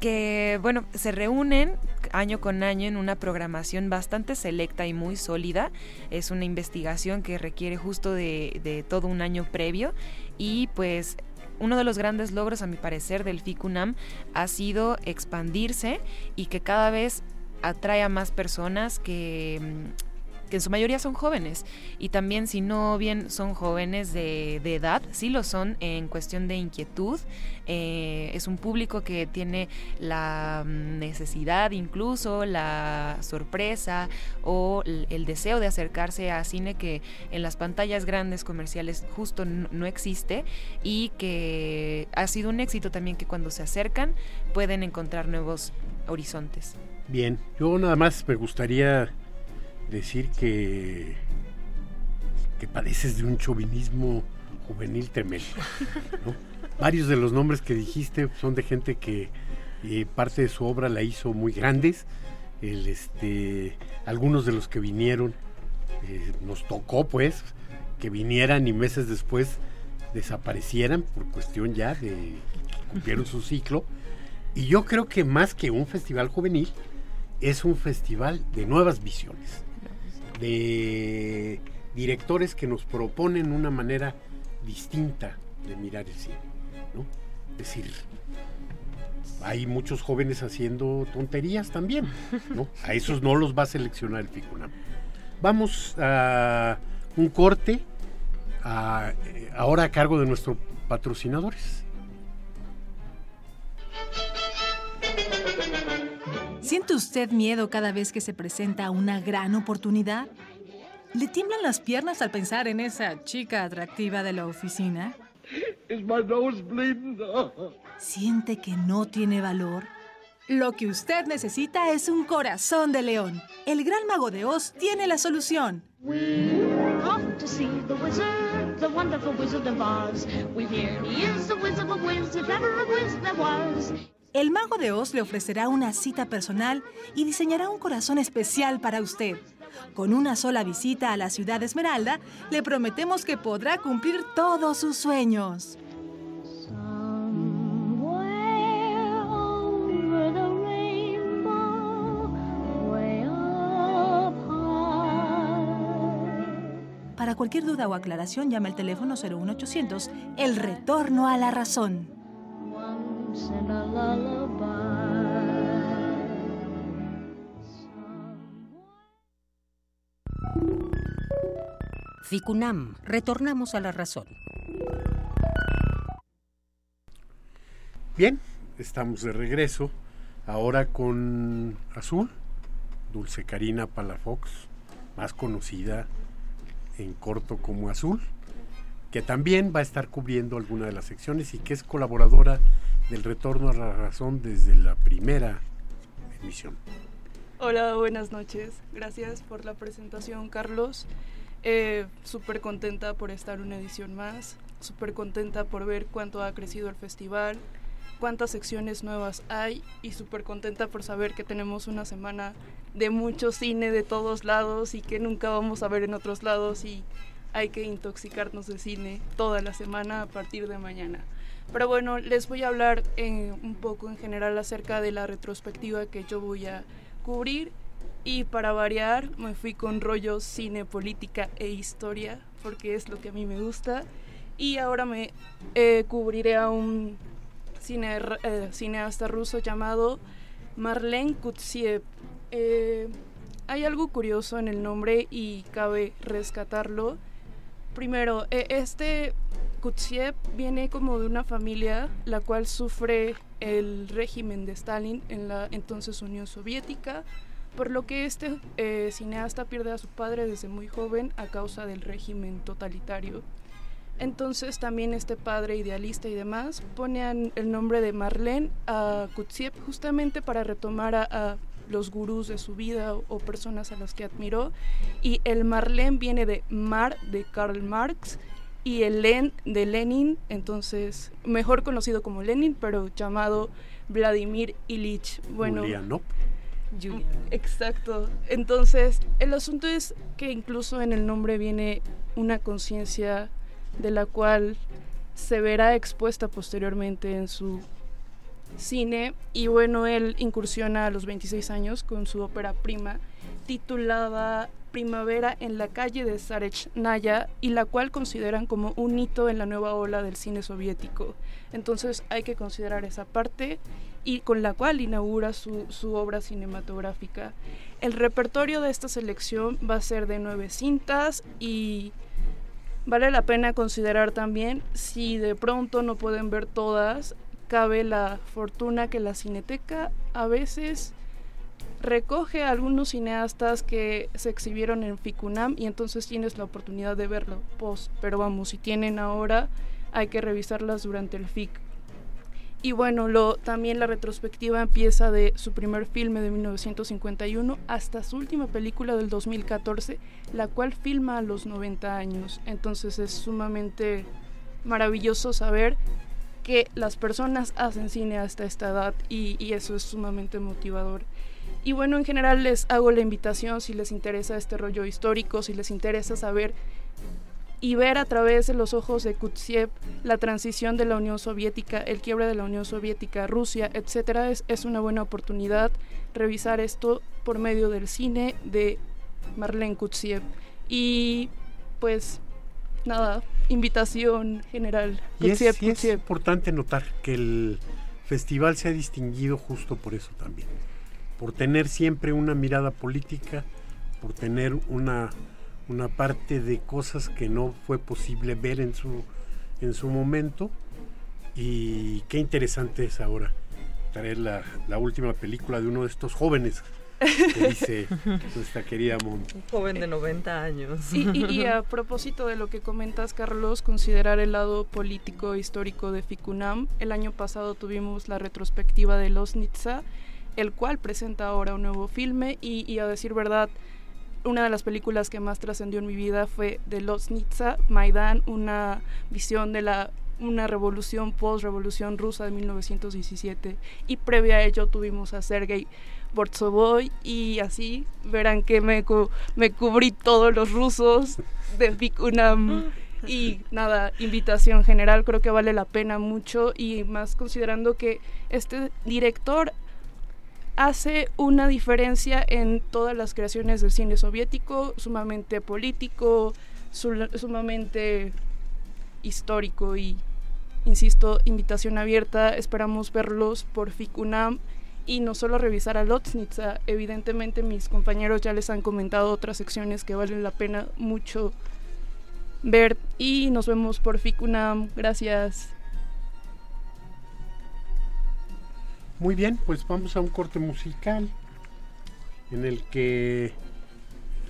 que bueno, se reúnen año con año en una programación bastante selecta y muy sólida. Es una investigación que requiere justo de, de todo un año previo y pues uno de los grandes logros, a mi parecer, del FICUNAM ha sido expandirse y que cada vez atrae a más personas que mm, que en su mayoría son jóvenes. Y también si no bien son jóvenes de, edad, sí lo son en cuestión de inquietud. Eh, es un público que tiene la mm, necesidad, incluso la sorpresa o el, deseo de acercarse a cine que en las pantallas grandes comerciales justo no existe y que ha sido un éxito también que cuando se acercan pueden encontrar nuevos horizontes. Bien, yo nada más me gustaría decir que, que padeces de un chauvinismo juvenil tremendo. [laughs] Varios de los nombres que dijiste son de gente que eh, parte de su obra la hizo muy grandes. El, este, algunos de los que vinieron eh, nos tocó pues que vinieran y meses después desaparecieran por cuestión ya de que cumplieron su ciclo. Y yo creo que más que un festival juvenil, es un festival de nuevas visiones de directores que nos proponen una manera distinta de mirar el cine. ¿no? Es decir, hay muchos jóvenes haciendo tonterías también. ¿no? A esos no los va a seleccionar el FICUNAM. Vamos a un corte eh, ahora a cargo de nuestros patrocinadores. ¿Siente usted miedo cada vez que se presenta una gran oportunidad? ¿Le tiemblan las piernas al pensar en esa chica atractiva de la oficina? ¿Siente que no tiene valor? Lo que usted necesita es un corazón de león. El gran mago de Oz tiene la solución. El mago de Oz le ofrecerá una cita personal y diseñará un corazón especial para usted. Con una sola visita a la ciudad de Esmeralda, le prometemos que podrá cumplir todos sus sueños. Para cualquier duda o aclaración, llame al teléfono 01800, El Retorno a la Razón. Ficunam, retornamos a la razón. Bien, estamos de regreso, ahora con Azul, Dulce Karina Palafox, más conocida en corto como Azul, que también va a estar cubriendo alguna de las secciones y que es colaboradora del retorno a la razón desde la primera emisión. Hola, buenas noches. Gracias por la presentación, Carlos. Eh, súper contenta por estar una edición más, súper contenta por ver cuánto ha crecido el festival, cuántas secciones nuevas hay y súper contenta por saber que tenemos una semana de mucho cine de todos lados y que nunca vamos a ver en otros lados y hay que intoxicarnos de cine toda la semana a partir de mañana. Pero bueno, les voy a hablar un poco en general acerca de la retrospectiva que yo voy a cubrir. Y para variar, me fui con rollos cine, política e historia, porque es lo que a mí me gusta. Y ahora me eh, cubriré a un cine, eh, cineasta ruso llamado Marlene Kutsiev. Eh, hay algo curioso en el nombre y cabe rescatarlo. Primero, este Kutsiev viene como de una familia la cual sufre el régimen de Stalin en la entonces Unión Soviética, por lo que este eh, cineasta pierde a su padre desde muy joven a causa del régimen totalitario. Entonces también este padre idealista y demás pone el nombre de Marlene a Kutsiev justamente para retomar a, los gurús de su vida o, o, personas a las que admiró. Y el Marlene viene de Mar de Karl Marx y el Len de Lenin, entonces mejor conocido como Lenin, pero llamado Vladimir Ilich. Bueno, Julianov. Exacto. Entonces, el asunto es que incluso en el nombre viene una conciencia de la cual se verá expuesta posteriormente en su cine y bueno, él incursiona a los 26 años con su ópera prima titulada Primavera en la calle de Naya y la cual consideran como un hito en la nueva ola del cine soviético. Entonces hay que considerar esa parte y con la cual inaugura su, su obra cinematográfica. El repertorio de esta selección va a ser de nueve cintas y vale la pena considerar también si de pronto no pueden ver todas, cabe la fortuna que la cineteca a veces recoge a algunos cineastas que se exhibieron en Ficunam y entonces tienes la oportunidad de verlo post, pero vamos, si tienen ahora hay que revisarlas durante el FIC. Y bueno, lo, también la retrospectiva empieza de su primer filme de 1951 hasta su última película del 2014, la cual filma a los 90 años. Entonces es sumamente maravilloso saber que las personas hacen cine hasta esta edad y, eso es sumamente motivador. Y bueno, en general les hago la invitación si les interesa este rollo histórico, si les interesa saber y ver a través de los ojos de Kutsiev la transición de la Unión Soviética, el quiebre de la Unión Soviética, Rusia, etcétera, es, es una buena oportunidad revisar esto por medio del cine de Marlene Kutsiev. Y pues nada, invitación general. Y es, y es importante notar que el festival se ha distinguido justo por eso también, por tener siempre una mirada política, por tener una una parte de cosas que no fue posible ver en su, en su momento. Y qué interesante es ahora traer la, la última película de uno de estos jóvenes [laughs] que dice nuestra querida Mon. Un joven de 90 años. Y, y, y, a [laughs] propósito de lo que comentas, Carlos, considerar el lado político histórico de Ficunam. El año pasado tuvimos la retrospectiva de Los Nitsa, el cual presenta ahora un nuevo filme y, y a decir verdad, una de las películas que más trascendió en mi vida fue de Los Nitsa, Maidan, una visión de la una revolución post-revolución rusa de 1917 y previa a ello tuvimos a Sergei Bortsovoy y así verán que me, me cubrí todos los rusos de Vikunam y nada, invitación general creo que vale la pena mucho y más considerando que este director hace una diferencia en todas las creaciones del cine soviético, sumamente político, sumamente histórico y, insisto, invitación abierta, esperamos verlos por FICUNAM y no solo revisar a Lotsnitsa, evidentemente mis compañeros ya les han comentado otras secciones que valen la pena mucho ver y nos vemos por FICUNAM, gracias. Muy bien, pues vamos a un corte musical en el que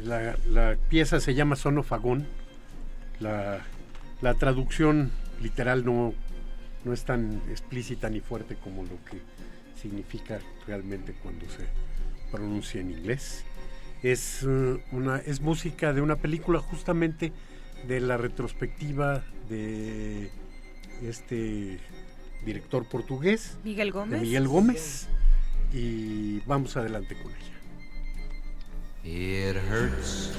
la, la pieza se llama Sonofagón. La, la traducción literal no, no es tan explícita ni fuerte como lo que significa realmente cuando se pronuncia en inglés. Es, uh, una, es música de una película justamente de la retrospectiva de este director portugués. Miguel Gómez. Miguel Gómez. Y vamos adelante con ella. It hurts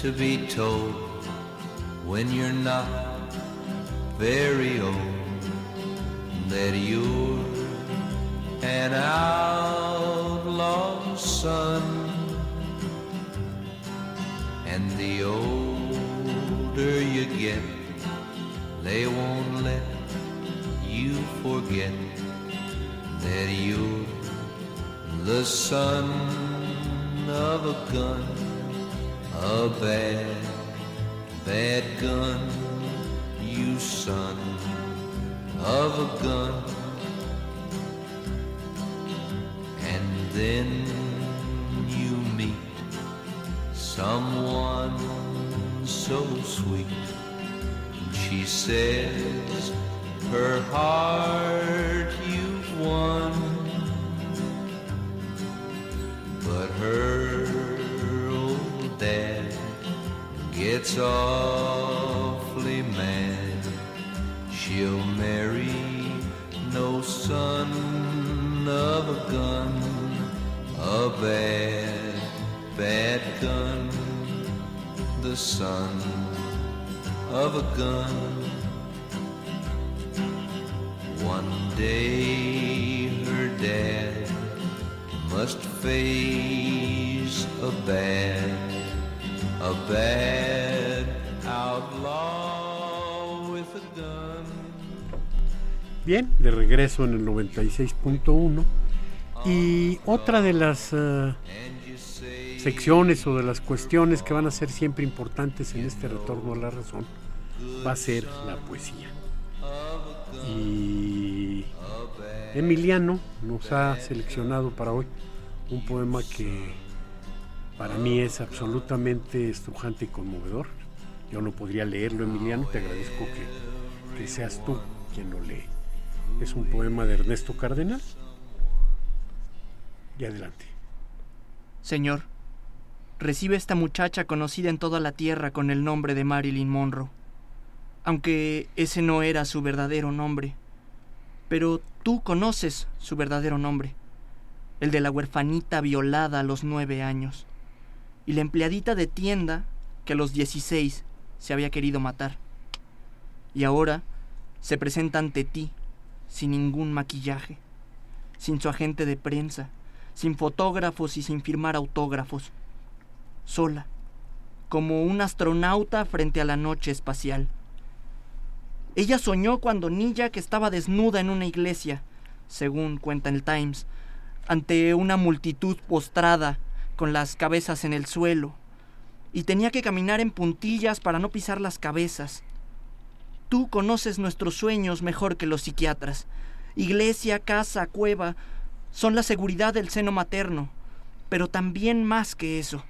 to be told when you're not very old that you're an outlaw son. And the older you get, they won't let you forget that you're the son of a gun, a bad, bad gun, you son of a gun. Then you meet someone so sweet. And she says, her heart you've won, but her old dad gets awfully mad She'll marry no son of a gun, bad, bad gun, the son of a gun. One day her dad must face a bad, a bad outlaw with a gun. Bien, de regreso en el 96.1. Y otra de las eh, secciones o de las cuestiones que van a ser siempre importantes en este retorno a la razón va a ser la poesía. Y Emiliano nos ha seleccionado para hoy un poema que para mí es absolutamente estrujante y conmovedor. Yo no podría leerlo, Emiliano, te agradezco que, que seas tú quien lo lee. Es un poema de Ernesto Cardenal. Y adelante. Señor, recibe esta muchacha conocida en toda la tierra con el nombre de Marilyn Monroe. Aunque ese no era su verdadero nombre. Pero tú conoces su verdadero nombre. El de la huerfanita violada a los nueve años. Y la empleadita de tienda que a los dieciséis se había querido matar. Y ahora se presenta ante ti sin ningún maquillaje, sin su agente de prensa, sin fotógrafos y sin firmar autógrafos, sola, como un astronauta frente a la noche espacial. Ella soñó cuando niña que estaba desnuda en una iglesia, según cuenta el Times, ante una multitud postrada, con las cabezas en el suelo, y tenía que caminar en puntillas para no pisar las cabezas. Tú conoces nuestros sueños mejor que los psiquiatras. Iglesia, casa, cueva son la seguridad del seno materno, pero también más que eso.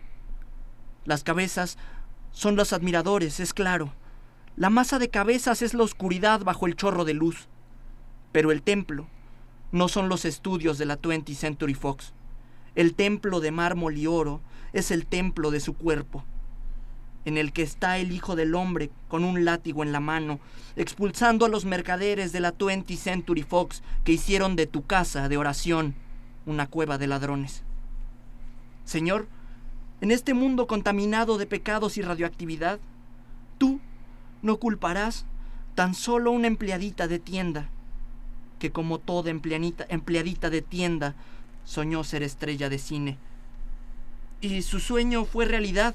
Las cabezas son los admiradores, es claro. La masa de cabezas es la oscuridad bajo el chorro de luz. Pero el templo no son los estudios de la 20th Century Fox. El templo de mármol y oro es el templo de su cuerpo en el que está el Hijo del Hombre con un látigo en la mano, expulsando a los mercaderes de la 20th Century Fox que hicieron de tu casa de oración una cueva de ladrones. Señor, en este mundo contaminado de pecados y radioactividad, tú no culparás tan solo una empleadita de tienda, que como toda empleadita de tienda soñó ser estrella de cine. Y su sueño fue realidad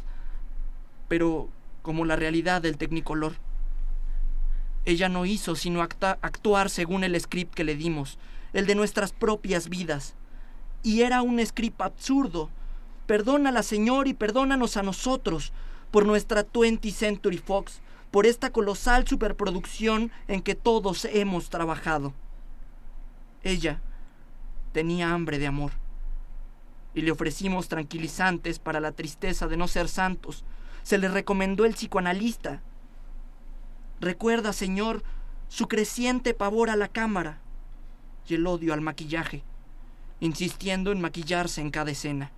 pero como la realidad del Tecnicolor. Ella no hizo sino actuar según el script que le dimos, el de nuestras propias vidas. Y era un script absurdo. Perdónala, Señor, y perdónanos a nosotros por nuestra 20th Century Fox, por esta colosal superproducción en que todos hemos trabajado. Ella tenía hambre de amor, y le ofrecimos tranquilizantes para la tristeza de no ser santos, se le recomendó el psicoanalista. Recuerda, Señor, su creciente pavor a la cámara y el odio al maquillaje, insistiendo en maquillarse en cada escena.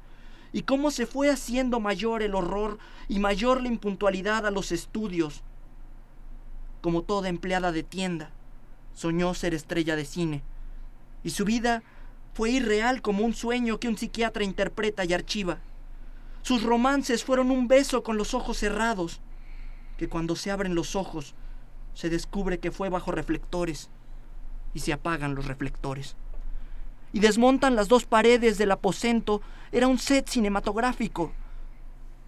Y cómo se fue haciendo mayor el horror y mayor la impuntualidad a los estudios. Como toda empleada de tienda, soñó ser estrella de cine. Y su vida fue irreal como un sueño que un psiquiatra interpreta y archiva. Sus romances fueron un beso con los ojos cerrados, que cuando se abren los ojos se descubre que fue bajo reflectores y se apagan los reflectores. Y desmontan las dos paredes del aposento, era un set cinematográfico,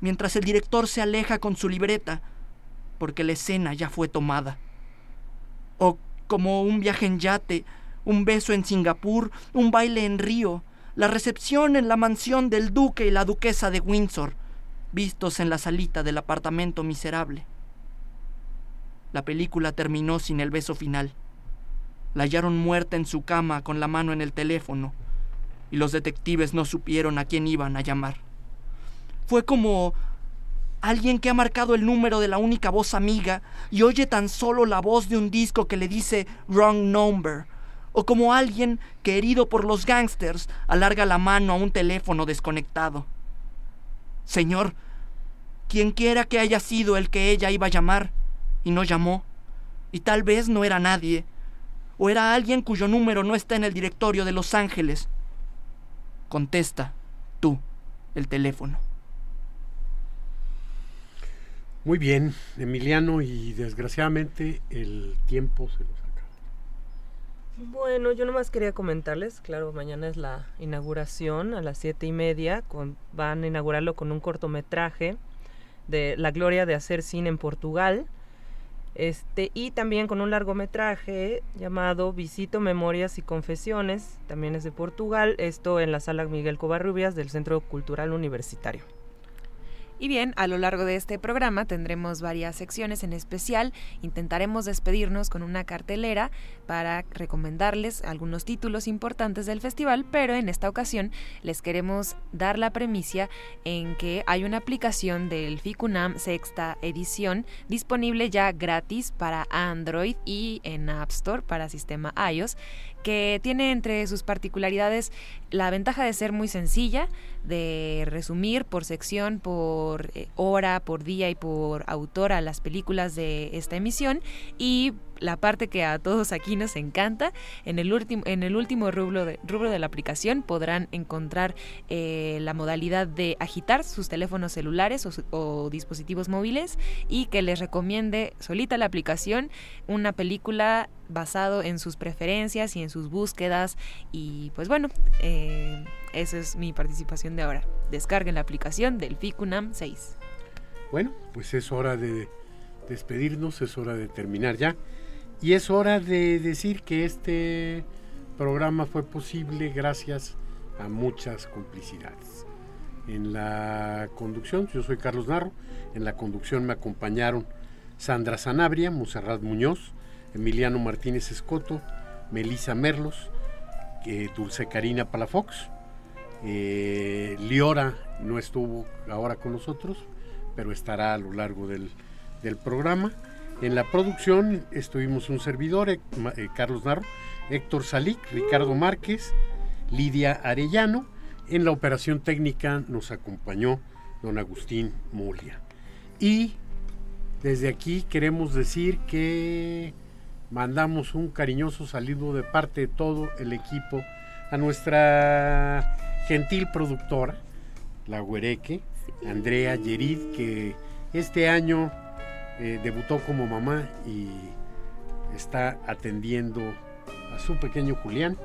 mientras el director se aleja con su libreta, porque la escena ya fue tomada. O como un viaje en yate, un beso en Singapur, un baile en Río, la recepción en la mansión del duque y la duquesa de Windsor, vistos en la salita del apartamento miserable. La película terminó sin el beso final. La hallaron muerta en su cama con la mano en el teléfono y los detectives no supieron a quién iban a llamar. Fue como alguien que ha marcado el número de la única voz amiga y oye tan solo la voz de un disco que le dice wrong number o como alguien que herido por los gángsters alarga la mano a un teléfono desconectado. Señor, quien quiera que haya sido el que ella iba a llamar y no llamó, Y tal vez no era nadie, o era alguien cuyo número no está en el directorio de Los Ángeles. Contesta, tú, el teléfono. Muy bien, Emiliano, y desgraciadamente el tiempo se nos. Bueno, yo nomás quería comentarles, claro, mañana es la inauguración a las siete y media, con, van a inaugurarlo con un cortometraje de La Gloria de Hacer Cine en Portugal, este, y también con un largometraje llamado Visito Memorias y Confesiones, también es de Portugal, esto en la sala Miguel Covarrubias del Centro Cultural Universitario. Y bien, a lo largo de este programa tendremos varias secciones en especial. Intentaremos despedirnos con una cartelera para recomendarles algunos títulos importantes del festival, pero en esta ocasión les queremos dar la premisa en que hay una aplicación del FICUNAM sexta edición disponible ya gratis para Android y en App Store para sistema iOS que tiene entre sus particularidades la ventaja de ser muy sencilla, de resumir por sección, por eh, hora, por día y por autora las películas de esta emisión y la parte que a todos aquí nos encanta. En el último, en el último rubro, de, rubro de la aplicación podrán encontrar eh, la modalidad de agitar sus teléfonos celulares o, dispositivos móviles y que les recomiende solita la aplicación una película basado en sus preferencias y en sus búsquedas y pues bueno, eh, esa es mi participación de ahora. Descarguen la aplicación del FICUNAM 6. Bueno, pues es hora de despedirnos, es hora de terminar ya. Y es hora de decir que este programa fue posible gracias a muchas complicidades. En la conducción, yo soy Carlos Narro, en la conducción me acompañaron Sandra Sanabria, Monserrat Muñoz, Emiliano Martínez Escoto, Melisa Merlos, eh, Dulce Karina Palafox, eh, Liora no estuvo ahora con nosotros, pero estará a lo largo del, del programa. En la producción estuvimos un servidor, eh, Carlos Narro, Héctor Salic, Ricardo Márquez, Lidia Arellano. En la operación técnica nos acompañó don Agustín Mulia. Y desde aquí queremos decir que mandamos un cariñoso saludo de parte de todo el equipo a nuestra gentil productora, la Huereque, Andrea Yerid, que este año eh, debutó como mamá y está atendiendo a su pequeño Julián,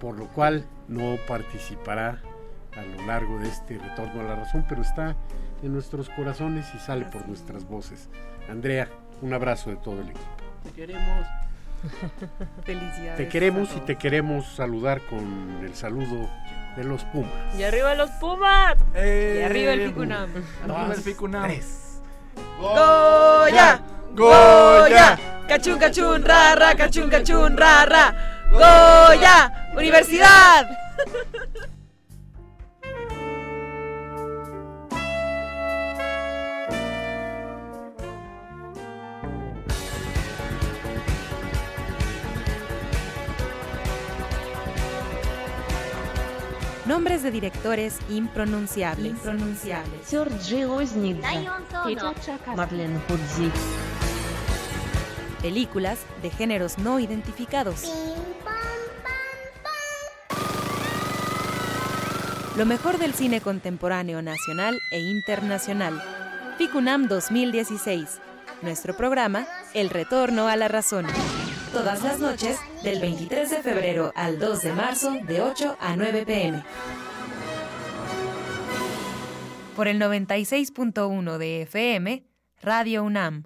por lo cual no participará a lo largo de este retorno a la razón, pero está en nuestros corazones y sale por nuestras voces. Andrea, un abrazo de todo el equipo. Te queremos. [laughs] Felicidades. Te queremos y te queremos saludar con el saludo de los Pumas. ¡Y arriba los Pumas! y arriba el Ficunam. Arriba el Ficunam. Tres. Goya, Goya, cachun cachun ra ra, cachun cachun ra ra, Goya, Universidad. [laughs] Nombres de directores impronunciables. Impronunciables. Marlene Hudzik. Películas de géneros no identificados. Lo mejor del cine contemporáneo nacional e internacional. FICUNAM 2016. Nuestro programa, El Retorno a la Razón. Todas las noches, del 23 de febrero al 2 de marzo, de 8 a 9 pm. Por el 96.1 de FM, Radio UNAM.